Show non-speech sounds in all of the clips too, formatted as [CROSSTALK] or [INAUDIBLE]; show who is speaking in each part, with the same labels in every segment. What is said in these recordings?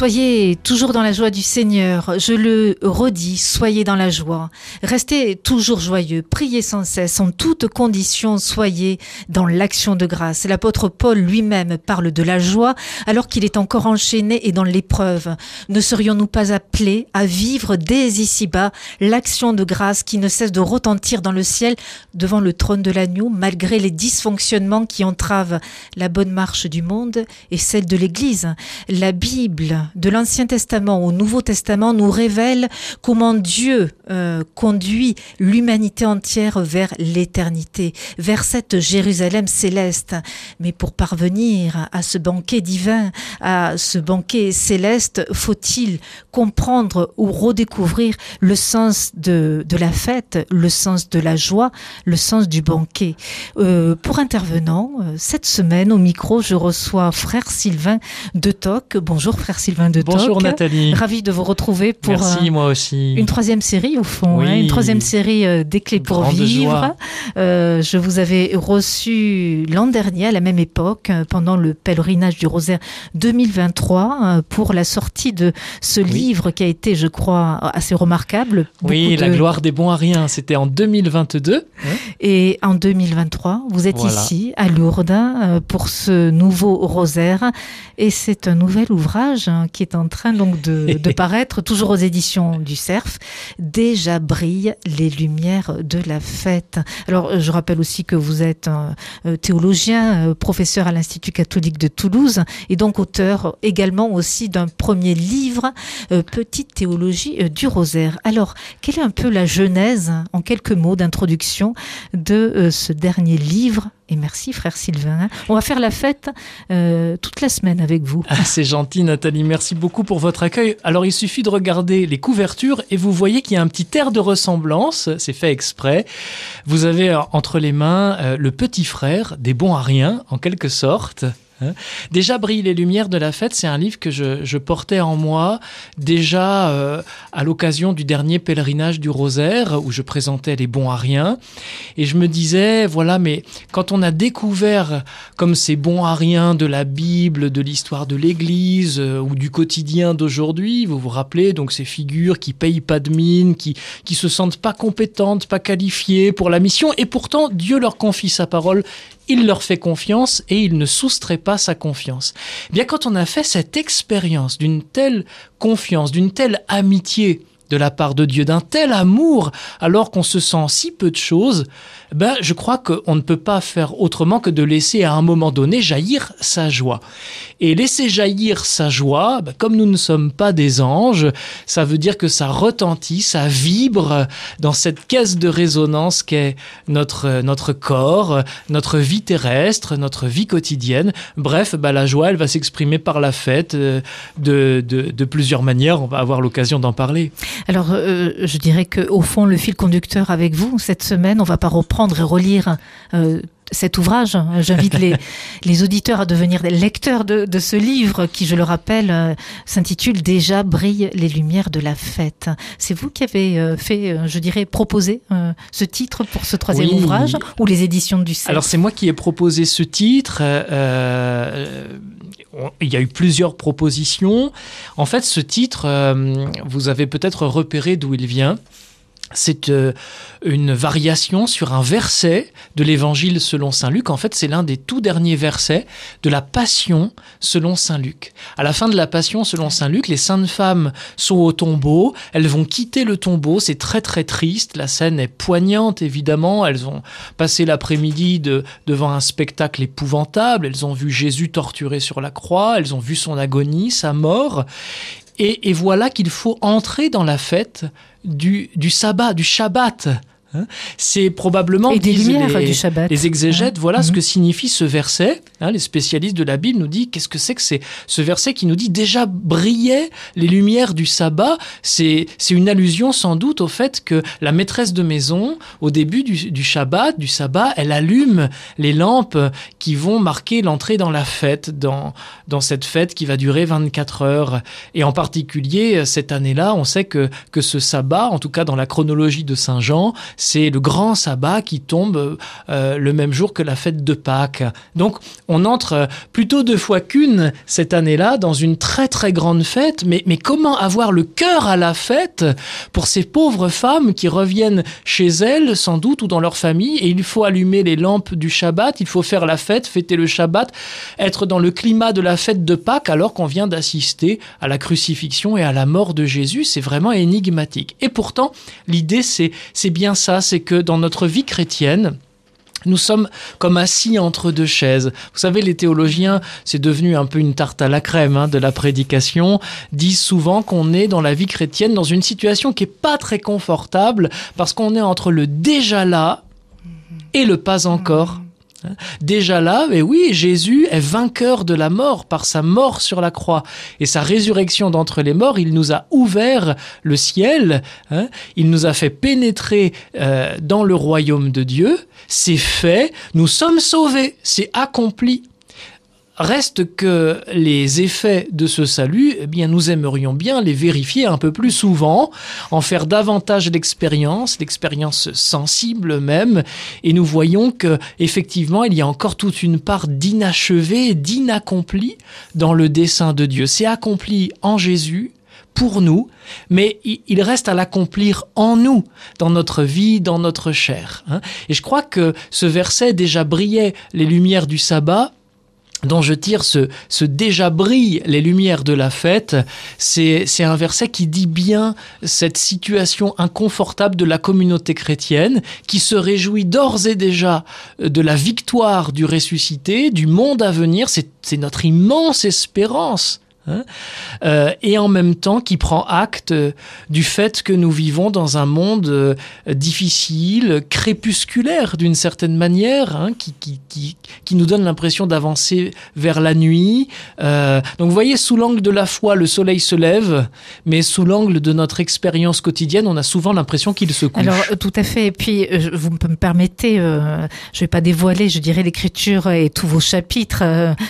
Speaker 1: Soyez toujours dans la joie du Seigneur. Je le redis, soyez dans la joie. Restez toujours joyeux. Priez sans cesse. En toutes conditions, soyez dans l'action de grâce. L'apôtre Paul lui-même parle de la joie alors qu'il est encore enchaîné et dans l'épreuve. Ne serions-nous pas appelés à vivre dès ici-bas l'action de grâce qui ne cesse de retentir dans le ciel devant le trône de l'agneau malgré les dysfonctionnements qui entravent la bonne marche du monde et celle de l'Église? La Bible de l'Ancien Testament au Nouveau Testament nous révèle comment Dieu euh, conduit l'humanité entière vers l'éternité, vers cette Jérusalem céleste. Mais pour parvenir à ce banquet divin, à ce banquet céleste, faut-il comprendre ou redécouvrir le sens de, de, la fête, le sens de la joie, le sens du banquet? Euh, pour intervenant, euh, cette semaine au micro, je reçois frère Sylvain de Toc. Bonjour frère Sylvain.
Speaker 2: Bonjour Nathalie.
Speaker 1: Ravi de vous retrouver pour
Speaker 2: Merci, euh, moi aussi.
Speaker 1: une troisième série au fond, hein, une troisième série euh, des clés pour vivre. Euh, je vous avais reçu l'an dernier à la même époque pendant le pèlerinage du Rosaire 2023 pour la sortie de ce livre qui a été, je crois, assez remarquable.
Speaker 2: Oui, la gloire des bons à rien. C'était en 2022.
Speaker 1: Et en 2023, vous êtes ici à Lourdes pour ce nouveau Rosaire et c'est un nouvel ouvrage hein, qui est en train donc de, de [LAUGHS] paraître, toujours aux éditions du Cerf. Déjà brillent les lumières de la fête. Alors, je rappelle aussi que vous êtes un euh, théologien, euh, professeur à l'Institut catholique de Toulouse, et donc auteur également aussi d'un premier livre, euh, Petite théologie du rosaire. Alors, quelle est un peu la genèse, en quelques mots d'introduction, de ce dernier livre et merci, frère Sylvain. On va faire la fête euh, toute la semaine avec vous.
Speaker 2: Ah, c'est gentil, Nathalie. Merci beaucoup pour votre accueil. Alors, il suffit de regarder les couvertures et vous voyez qu'il y a un petit air de ressemblance. C'est fait exprès. Vous avez euh, entre les mains euh, le petit frère des bons à rien, en quelque sorte. Hein. déjà, Brille les lumières de la fête, c'est un livre que je, portais en moi déjà euh, à l'occasion du dernier pèlerinage du Rosaire où je présentais les bons à rien. Et je me disais, voilà, mais quand on a découvert comme ces bons à rien de la Bible, de l'histoire de l'Église euh, ou du quotidien d'aujourd'hui, vous vous rappelez, donc ces figures qui payent pas de mine, qui, qui se sentent pas compétentes, pas qualifiées pour la mission, et pourtant Dieu leur confie sa parole il leur fait confiance et il ne soustrait pas sa confiance. Eh bien, quand on a fait cette expérience d'une telle confiance, d'une telle amitié de la part de Dieu, d'un tel amour, alors qu'on se sent si peu de choses, ben, je crois qu'on ne peut pas faire autrement que de laisser à un moment donné jaillir sa joie. Et laisser jaillir sa joie, ben, comme nous ne sommes pas des anges, ça veut dire que ça retentit, ça vibre dans cette caisse de résonance qu'est notre, notre corps, notre vie terrestre, notre vie quotidienne. Bref, ben, la joie, elle va s'exprimer par la fête euh, de, de, de, plusieurs manières. On va avoir l'occasion d'en parler.
Speaker 1: Alors, euh, je dirais que au fond, le fil conducteur avec vous cette semaine, on va pas reprendre et relire euh, cet ouvrage. J'invite les, [LAUGHS] les auditeurs à devenir des lecteurs de, de ce livre qui, je le rappelle, euh, s'intitule Déjà brillent les lumières de la fête. C'est vous qui avez euh, fait, euh, je dirais, proposé ce titre pour ce troisième oui. ouvrage ou les éditions du CERF
Speaker 2: Alors c'est moi qui ai proposé ce titre. Il y a eu plusieurs propositions. En fait, ce titre, euh, vous avez peut-être repéré d'où il vient. C'est euh, une variation sur un verset de l'évangile selon saint Luc. En fait, c'est l'un des tout derniers versets de la Passion selon saint Luc. À la fin de la Passion selon saint Luc, les saintes femmes sont au tombeau, elles vont quitter le tombeau, c'est très très triste, la scène est poignante évidemment, elles ont passé l'après-midi de, devant un spectacle épouvantable, elles ont vu Jésus torturé sur la croix, elles ont vu son agonie, sa mort, et, voilà qu'il faut entrer dans la fête du sabbat, du Shabbat. Hein. C'est probablement
Speaker 1: et des lumières
Speaker 2: les,
Speaker 1: du Shabbat.
Speaker 2: les exégètes.
Speaker 1: Hein.
Speaker 2: Voilà ce
Speaker 1: Mhm.
Speaker 2: que signifie ce verset. Hein, les spécialistes de la Bible nous disent qu'est-ce que c'est que c'est ce verset qui nous dit déjà brillaient les lumières du sabbat. C'est c'est une allusion sans doute au fait que la maîtresse de maison, au début du, du Shabbat, du sabbat, elle allume les lampes qui vont marquer l'entrée dans la fête, dans dans cette fête qui va durer 24 heures. Et en particulier cette année-là, on sait que que ce sabbat, en tout cas dans la chronologie de Saint Jean, c'est le grand sabbat qui tombe euh, le même jour que la fête de Pâques. Donc on entre euh, plutôt deux fois qu'une cette année-là dans une très très grande fête, mais, comment avoir le cœur à la fête pour ces pauvres femmes qui reviennent chez elles sans doute ou dans leur famille? Et il faut allumer les lampes du Shabbat, il faut faire la fête, fêter le Shabbat, être dans le climat de la fête de Pâques alors qu'on vient d'assister à la crucifixion et à la mort de Jésus, c'est vraiment énigmatique. Et pourtant, l'idée c'est bien ça, c'est que dans notre vie chrétienne, nous sommes comme assis entre deux chaises. Vous savez, les théologiens, c'est devenu un peu une tarte à la crème hein, de la prédication, disent souvent qu'on est dans la vie chrétienne dans une situation qui est pas très confortable parce qu'on est entre le déjà là et le pas encore. Hein. Déjà là, mais oui, Jésus est vainqueur de la mort par sa mort sur la croix et sa résurrection d'entre les morts. Il nous a ouvert le ciel, hein, il nous a fait pénétrer euh, dans le royaume de Dieu. C'est fait, nous sommes sauvés, c'est accompli. Reste que les effets de ce salut, eh bien, nous aimerions bien les vérifier un peu plus souvent, en faire davantage l'expérience, l'expérience sensible même, et nous voyons que effectivement, il y a encore toute une part d'inachevé, d'inaccompli dans le dessein de Dieu. C'est accompli en Jésus, pour nous, mais il reste à l'accomplir en nous, dans notre vie, dans notre chair. hein. Et je crois que ce verset déjà brillait les lumières du sabbat dont je tire ce, ce déjà brille les lumières de la fête, c'est un verset qui dit bien cette situation inconfortable de la communauté chrétienne qui se réjouit d'ores et déjà de la victoire du ressuscité, du monde à venir, c'est notre immense espérance. Hein. Euh, et en même temps qui prend acte du fait que nous vivons dans un monde euh, difficile, crépusculaire d'une certaine manière, hein, qui, qui, qui, qui nous donne l'impression d'avancer vers la nuit. Euh, donc vous voyez, sous l'angle de la foi, le soleil se lève, mais sous l'angle de notre expérience quotidienne, on a souvent l'impression qu'il se couche.
Speaker 1: Alors tout à fait. Et puis vous me permettez, je vais pas dévoiler, je dirais l'écriture et tous vos chapitres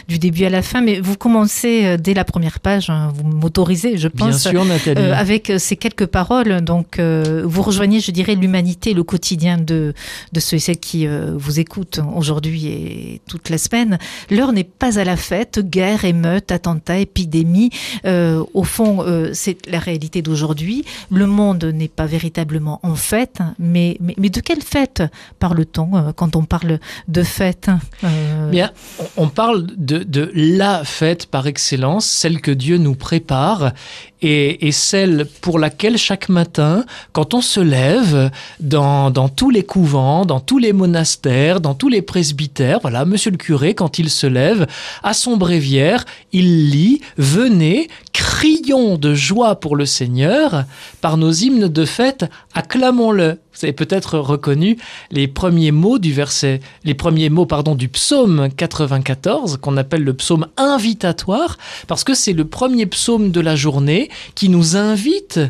Speaker 1: du début à la fin, mais vous commencez dès la première page. hein, vous m'autorisez, je
Speaker 2: Bien
Speaker 1: pense.
Speaker 2: sûr, Nathalie.
Speaker 1: euh, avec euh, ces quelques paroles, donc euh, vous rejoignez, je dirais, l'humanité, le quotidien de, de ceux et celles qui euh, vous écoutent aujourd'hui et toute la semaine. L'heure n'est pas à la fête, guerre, émeute, attentats, épidémie. Au fond, c'est la réalité d'aujourd'hui. Le monde n'est pas véritablement en fête, mais, mais, mais de quelle fête parle-t-on quand on parle de fête Euh,
Speaker 2: Bien, on on parle de, de la fête par excellence, celle que Dieu nous prépare et, celle pour laquelle chaque matin, quand on se lève dans, dans tous les couvents, dans tous les monastères, dans tous les presbytères, voilà, monsieur le curé, quand il se lève, à son bréviaire, il lit Venez, crions de joie pour le Seigneur, par nos hymnes de fête, acclamons-le. Vous avez peut-être reconnu les premiers mots du verset, les premiers mots, pardon, du psaume 94, qu'on appelle le psaume invitatoire, parce que c'est le premier psaume de la journée qui nous invite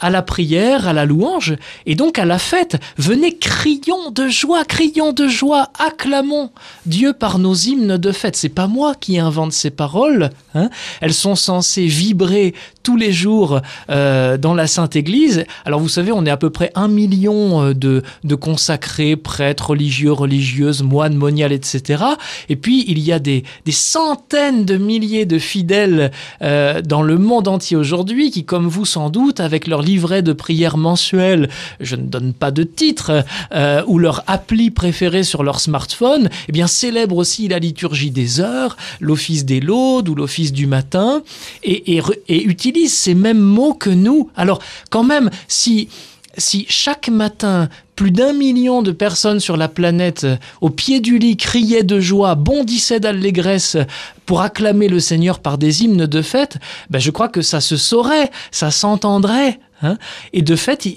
Speaker 2: à la prière, à la louange, et donc à la fête. Venez, crions de joie, crions de joie, acclamons Dieu par nos hymnes de fête. C'est pas moi qui invente ces paroles, hein. elles sont censées vibrer tous les jours euh, dans la Sainte Église. Alors vous savez, on est à peu près un million euh, de, de consacrés, prêtres, religieux, religieuses, moines, moniales, etc. Et puis il y a des, des centaines de milliers de fidèles euh, dans le monde entier aujourd'hui qui, comme vous sans doute, avec leur livret de prière mensuel, je ne donne pas de titre, euh, ou leur appli préférée sur leur smartphone, eh bien célèbrent aussi la liturgie des heures, l'office des laudes ou l'office du matin, et, et, utilisent ces mêmes mots que nous. Alors quand même, si si chaque matin plus d'un million de personnes sur la planète au pied du lit criaient de joie, bondissaient d'allégresse pour acclamer le Seigneur par des hymnes de fête, ben je crois que ça se saurait, ça s'entendrait. Hein. Et de fait,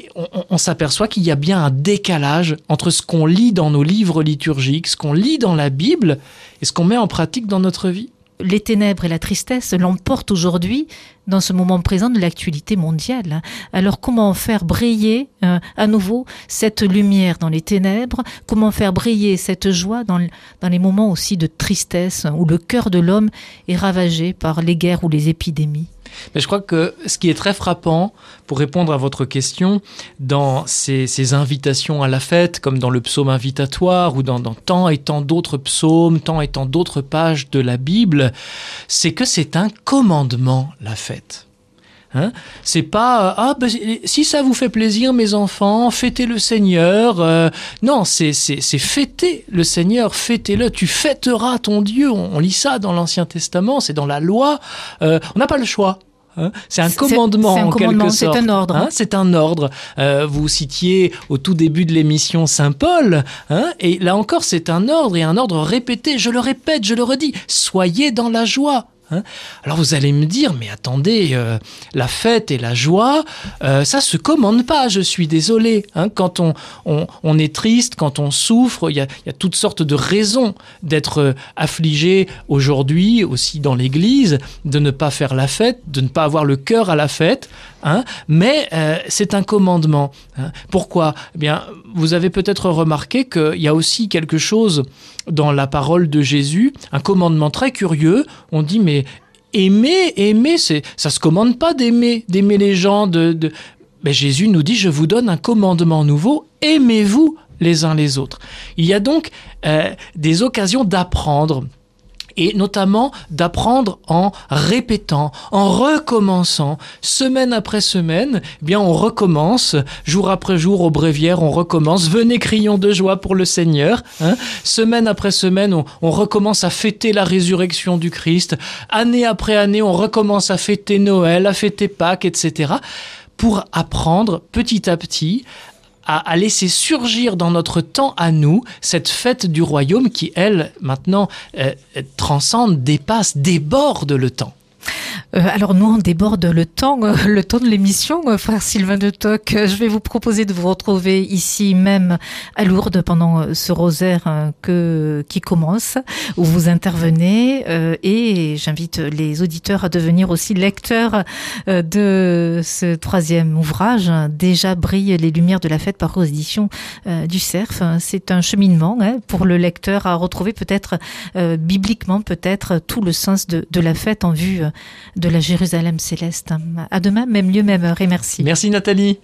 Speaker 2: on, s'aperçoit qu'il y a bien un décalage entre ce qu'on lit dans nos livres liturgiques, ce qu'on lit dans la Bible et ce qu'on met en pratique dans notre vie.
Speaker 1: Les ténèbres et la tristesse l'emportent aujourd'hui dans ce moment présent de l'actualité mondiale. Alors comment faire briller euh, à nouveau cette lumière dans les ténèbres? Comment faire briller cette joie dans, dans les moments aussi de tristesse où le cœur de l'homme est ravagé par les guerres ou les épidémies?
Speaker 2: Mais je crois que ce qui est très frappant, pour répondre à votre question, dans ces, invitations à la fête, comme dans le psaume invitatoire ou dans tant et tant d'autres psaumes, tant et tant d'autres pages de la Bible, c'est que c'est un commandement, la fête. Hein? C'est pas ah ben, si ça vous fait plaisir mes enfants fêtez le Seigneur euh, non c'est c'est fêter le Seigneur fêtez-le tu fêteras ton Dieu on, on lit ça dans l'Ancien Testament c'est dans la loi euh, on n'a pas le choix Hein c'est un commandement
Speaker 1: un
Speaker 2: en
Speaker 1: commandement,
Speaker 2: quelque sorte.
Speaker 1: C'est un ordre.
Speaker 2: Hein c'est un ordre. Euh, vous citiez au tout début de l'émission Saint Paul, hein et là encore c'est un ordre et un ordre répété. Je le répète, je le redis. Soyez dans la joie. Hein Alors vous allez me dire, mais attendez, euh, la fête et la joie, euh, ça se commande pas, je suis désolé. Hein quand on, on, on, est triste, quand on souffre, il y a, y a, toutes sortes de raisons d'être euh, affligé aujourd'hui, aussi dans l'Église, de ne pas faire la fête, de ne pas avoir le cœur à la fête. Hein mais euh, c'est un commandement. Hein Pourquoi? Eh bien, Vous avez peut-être remarqué qu'il y a aussi quelque chose dans la parole de Jésus, un commandement très curieux. On dit, mais aimer, aimer, c'est, ça se commande pas d'aimer, d'aimer les gens. De. Mais Jésus nous dit, je vous donne un commandement nouveau, aimez-vous les uns les autres. Il y a donc euh, des occasions d'apprendre et notamment d'apprendre en répétant, en recommençant, semaine après semaine, eh bien on recommence, jour après jour au bréviaire, on recommence, venez crions de joie pour le Seigneur, hein. semaine après semaine, on, on, recommence à fêter la résurrection du Christ, année après année, on recommence à fêter Noël, à fêter Pâques, etc., pour apprendre petit à petit à, laisser surgir dans notre temps à nous cette fête du royaume qui, elle, maintenant, euh, transcende, dépasse, déborde le temps.
Speaker 1: Euh, alors nous, on déborde le temps, euh, le temps de l'émission, euh, frère Sylvain de Toc. Je vais vous proposer de vous retrouver ici même à Lourdes pendant ce rosaire que, qui commence, où vous intervenez. Et j'invite les auditeurs à devenir aussi lecteurs de ce troisième ouvrage. Déjà brillent les lumières de la fête par édition euh, du Cerf. C'est un cheminement hein, pour le lecteur à retrouver peut-être bibliquement, peut-être tout le sens de la fête en vue de la Jérusalem céleste. À demain, même lieu, même heure et merci.
Speaker 2: Merci Nathalie.